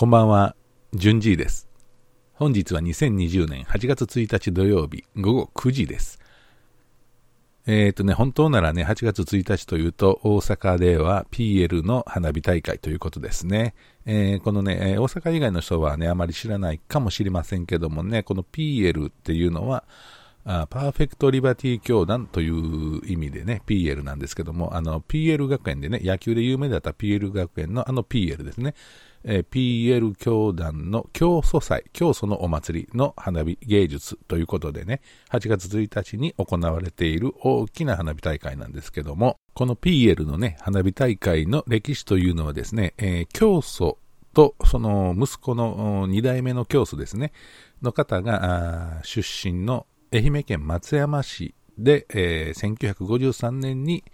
こんばんは、じゅんじいです。本日は2020年8月1日土曜日午後9時です。えっ、ー、とね、本当ならね、8月1日というと、大阪では PL の花火大会ということですね。えー、このね、大阪以外の人はね、あまり知らないかもしれませんけどもね、この PL っていうのは、パーフェクトリバティ教団という意味でね、PL なんですけども、あの、PL 学園でね、野球で有名だった PL 学園のあの PL ですね。え、PL 教団の教祖祭、教祖のお祭りの花火芸術ということでね、8月1日に行われている大きな花火大会なんですけども、この PL のね、花火大会の歴史というのはですね、えー、教祖とその息子の2代目の教祖ですね、の方が出身の愛媛県松山市で、えー、1953年に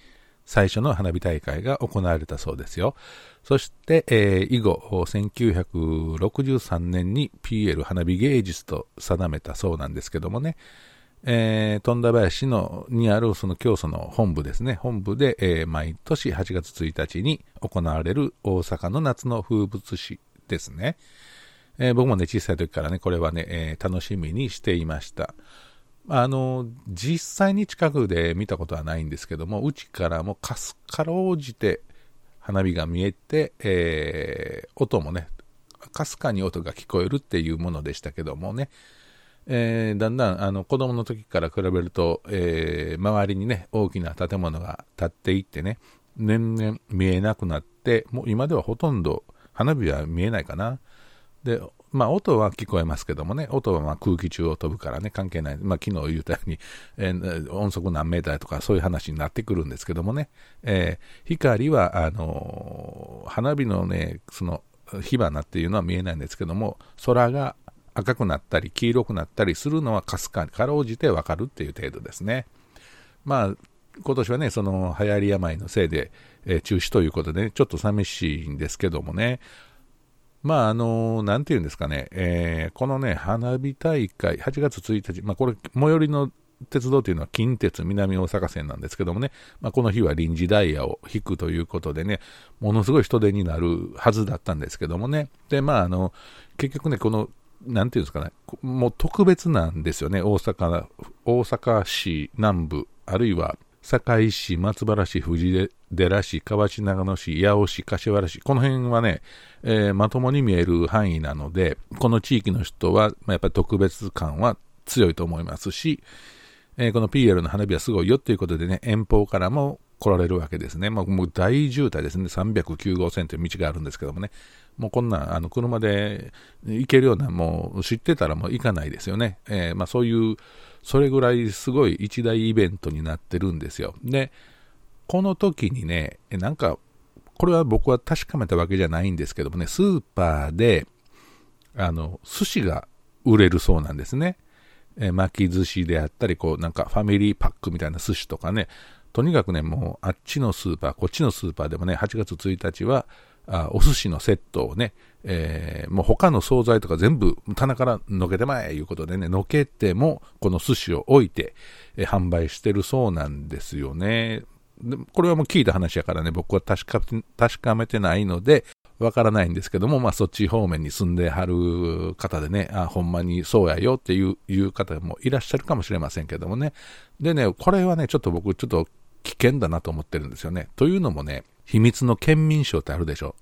最初の花火大会が行われたそうですよ。そして、えー、以後、1963年に PL 花火芸術と定めたそうなんですけどもね、えー、富田林のにあるその教祖の本部ですね、本部で、えー、毎年8月1日に行われる大阪の夏の風物詩ですね。えー、僕もね、小さい時からね、これはね、えー、楽しみにしていました。あの、実際に近くで見たことはないんですけども、うちからもかすかろうじて花火が見えて、えー、音もね、かすかに音が聞こえるっていうものでしたけどもね、えー、だんだんあの子供の時から比べると、えー、周りにね、大きな建物が建っていってね、年々見えなくなって、もう今ではほとんど花火は見えないかな。で、まあ、音は聞こえますけどもね、音はま空気中を飛ぶからね、関係ない。まあ、昨日言ったように、えー、音速何メーターとかそういう話になってくるんですけどもね、えー、光は、あのー、花火のね、その火花っていうのは見えないんですけども、空が赤くなったり黄色くなったりするのはかすかにかろうじてわかるっていう程度ですね。まあ、今年はね、その流行り病のせいで、えー、中止ということで、ね、ちょっと寂しいんですけどもね、まあ、あの、なんていうんですかね、えー、このね、花火大会、8月1日、まあ、これ、最寄りの鉄道というのは近鉄南大阪線なんですけどもね、まあ、この日は臨時ダイヤを引くということでね、ものすごい人手になるはずだったんですけどもね、で、まあ、あの、結局ね、この、なんていうんですかね、もう特別なんですよね、大阪、大阪市南部、あるいは堺市、松原市、藤寺市、河内長野市、八尾市、柏原市、この辺はね、えー、まともに見える範囲なので、この地域の人は、まあ、やっぱり特別感は強いと思いますし、えー、この PL の花火はすごいよということでね、遠方からも来られるわけですね。まあ、もう大渋滞ですね。309号線という道があるんですけどもね。もうこんな、あの、車で行けるような、もう知ってたらもう行かないですよね。えー、まあそういう、それぐらいすごい一大イベントになってるんですよ。で、この時にね、なんか、これは僕は確かめたわけじゃないんですけどもね、スーパーで、あの、寿司が売れるそうなんですね。え巻き寿司であったり、こう、なんかファミリーパックみたいな寿司とかね、とにかくね、もうあっちのスーパー、こっちのスーパーでもね、8月1日は、あお寿司のセットをね、えー、もう他の惣菜とか全部棚からのけてまえいうことでね、のけてもこの寿司を置いて、え、販売してるそうなんですよね。これはもう聞いた話やからね、僕は確か確かめてないので、わからないんですけども、まあそっち方面に住んではる方でね、あ、ほんまにそうやよっていういう方もいらっしゃるかもしれませんけどもね。でね、これはね、ちょっと僕ちょっと危険だなと思ってるんですよね。というのもね、秘密の県民賞ってあるでしょ。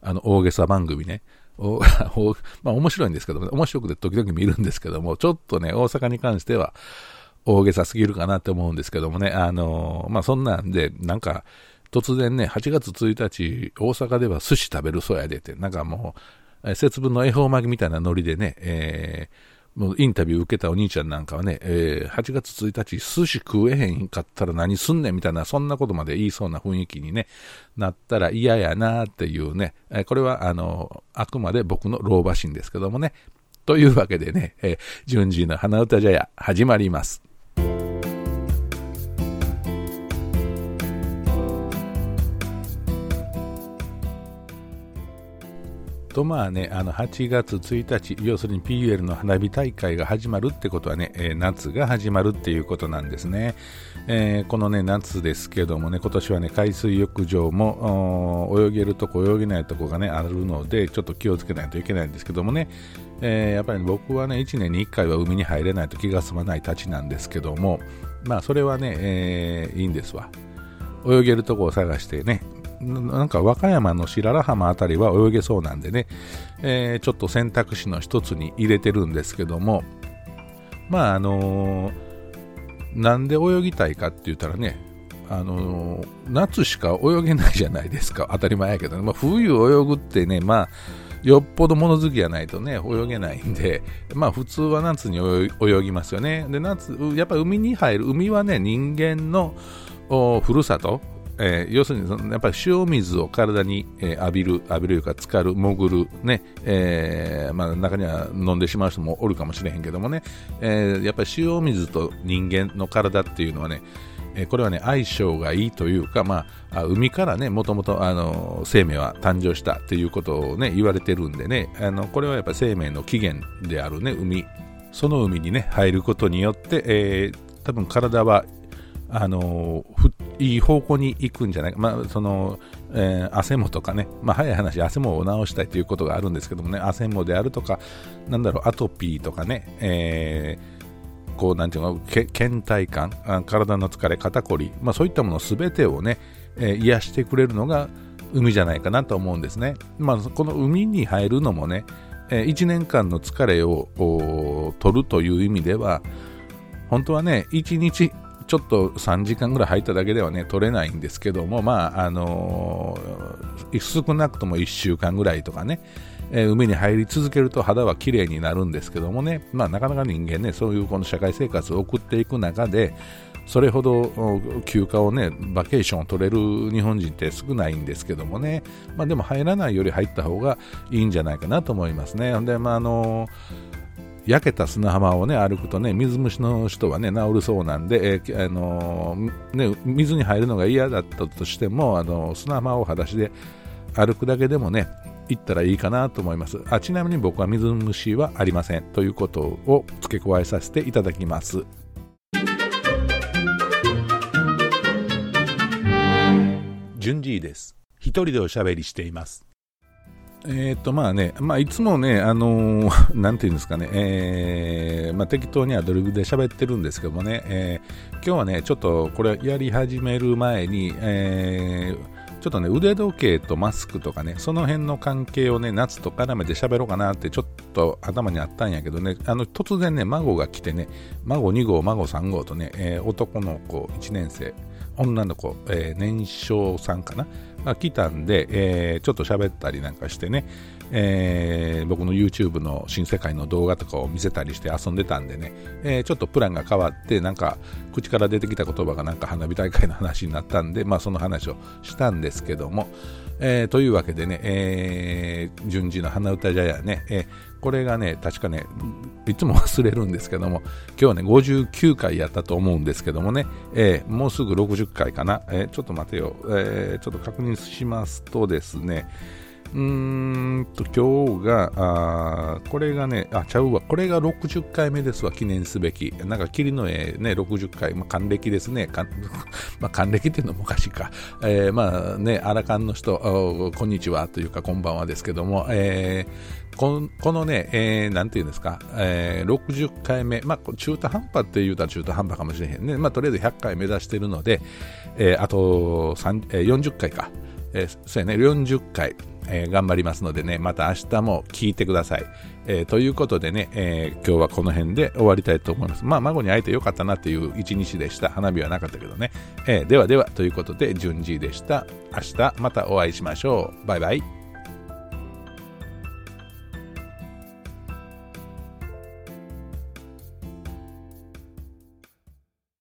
あの、大げさ番組ね。お まあ面白いんですけども、ね、面白くて時々見るんですけども、ちょっとね、大阪に関しては大げさすぎるかなって思うんですけどもね、あのー、まあそんなんで、なんか、突然ね、8月1日、大阪では寿司食べるそうやでって、なんかもう、節分の恵方巻きみたいなノリでね、えー、もうインタビュー受けたお兄ちゃんなんかはね、えー、8月1日寿司食えへんかったら何すんねんみたいな、そんなことまで言いそうな雰囲気にね、なったら嫌やなーっていうね、え、これはあの、あくまで僕の老婆心ですけどもね。というわけでね、えー、順次の花歌茶屋始まります。とまあね、あの8月1日、要するに PUL の花火大会が始まるってことはね、えー、夏が始まるっていうことなんですね。えー、このね、夏ですけどもね、今年はね、海水浴場も泳げるとこ、泳げないとこがね、あるので、ちょっと気をつけないといけないんですけどもね、えー、やっぱり、僕はね、1年に1回は海に入れないと気が済まないたちなんですけども、まあ、それはね、えー、いいんですわ。泳げるとこを探してね、なんか和歌山の白良浜あたりは泳げそうなんでね、えー、ちょっと選択肢の一つに入れてるんですけども、まああのー、なんで泳ぎたいかって言ったらね、あのー、夏しか泳げないじゃないですか、当たり前やけどね、まあ、冬泳ぐってね、まあ、よっぽど物好きじゃないとね、泳げないんで、まあ普通は夏に泳ぎますよね。で、夏、やっぱり海に入る、海はね、人間のふるさと、えー、要するにそのやっぱり塩水を体に、えー、浴びる、浴びるか浸かる、潜る、ね、えー、まあ、中には飲んでしまう人もおるかもしれへんけどもね、えー、やっぱり塩水と人間の体っていうのはね、えこれはね、相性がいいというか、まあ、海からね、もともと、あの、生命は誕生したっていうことをね、言われてるんでね、あの、これはやっぱ生命の起源であるね、海。その海にね、入ることによって、えー、多分体はあのいい方向に行くんじゃないか、まあそのえー、汗もとかね、まあ、早い話、汗もを治したいということがあるんですけどもね、汗もであるとか、なんだろう、アトピーとかね、えー、こうなんていうのけ倦怠感、体の疲れ、肩こり、まあ、そういったものすべてをね、えー、癒してくれるのが海じゃないかなと思うんですね。まあ、この海に入るのもね、えー、1年間の疲れを取るという意味では、本当はね、1日ちょっと3時間ぐらい入っただけではね、取れないんですけども、まあ、あのー、少なくとも1週間ぐらいとかね、えー、海に入り続けると肌は綺麗になるんですけどもね、まあ、なかなか人間ね、そういうこの社会生活を送っていく中で、それほど休暇をね、バケーションを取れる日本人って少ないんですけどもね、まあ、でも入らないより入った方がいいんじゃないかなと思いますね。で、まあ、あのー焼けた砂浜をね歩くとね水虫の人はね治るそうなんで、えー、あのー、ね、水に入るのが嫌だったとしてもあの砂浜を裸足で歩くだけでもね行ったらいいかなと思います。あちなみに僕は水虫はありません。ということを付け加えさせていただきます。順次です。一人でおしゃべりしています。えっ、ー、とまあね、まあ、いつもね、あのー、なんていうんですかね、えーまあ、適当にアドリブで喋ってるんですけどもね、えー、今日はね、ちょっとこれやり始める前に、えー、ちょっとね、腕時計とマスクとかね、その辺の関係をね、夏と絡めて喋ろうかなってちょっと頭にあったんやけどね、あの突然ね、孫が来てね、孫2号、孫3号とね、えー、男の子1年生、女の子、えー、年少さんかな、が来たんで、えー、ちょっと喋ったりなんかしてね、えー、僕の YouTube の新世界の動画とかを見せたりして遊んでたんでね、えー、ちょっとプランが変わって、なんか口から出てきた言葉がなんか花火大会の話になったんで、まあその話をしたんですけども、えー、というわけでね、えー、順次の花歌じゃやね、えー、これがね、確かね、いつも忘れるんですけども、今日はね、59回やったと思うんですけどもね、えー、もうすぐ60回かな、えー、ちょっと待てよ、えー、ちょっと確認しますとですね、うんと、今日が、あこれがね、あ、ちゃうわ、これが60回目ですわ、記念すべき。なんか、霧の絵ね、60回、まあ、還暦ですね。まあ、還暦っていうのもおかしいか。えー、まあね、アラカンの人、こんにちはというか、こんばんはですけども、えー、ここのね、えー、なんていうんですか、えー、60回目、まあ、中途半端って言うたら中途半端かもしれへんね。まあ、とりあえず100回目指してるので、えー、あと、えー、40回か。えー、そうやね、40回。えー、頑張りますのでね、また明日も聞いてください。えー、ということでね、えー、今日はこの辺で終わりたいと思います。まあ、孫に会えてよかったなという一日でした。花火はなかったけどね。えではでは、ということで、順次でした。明日またお会いしましょう。バイバイ。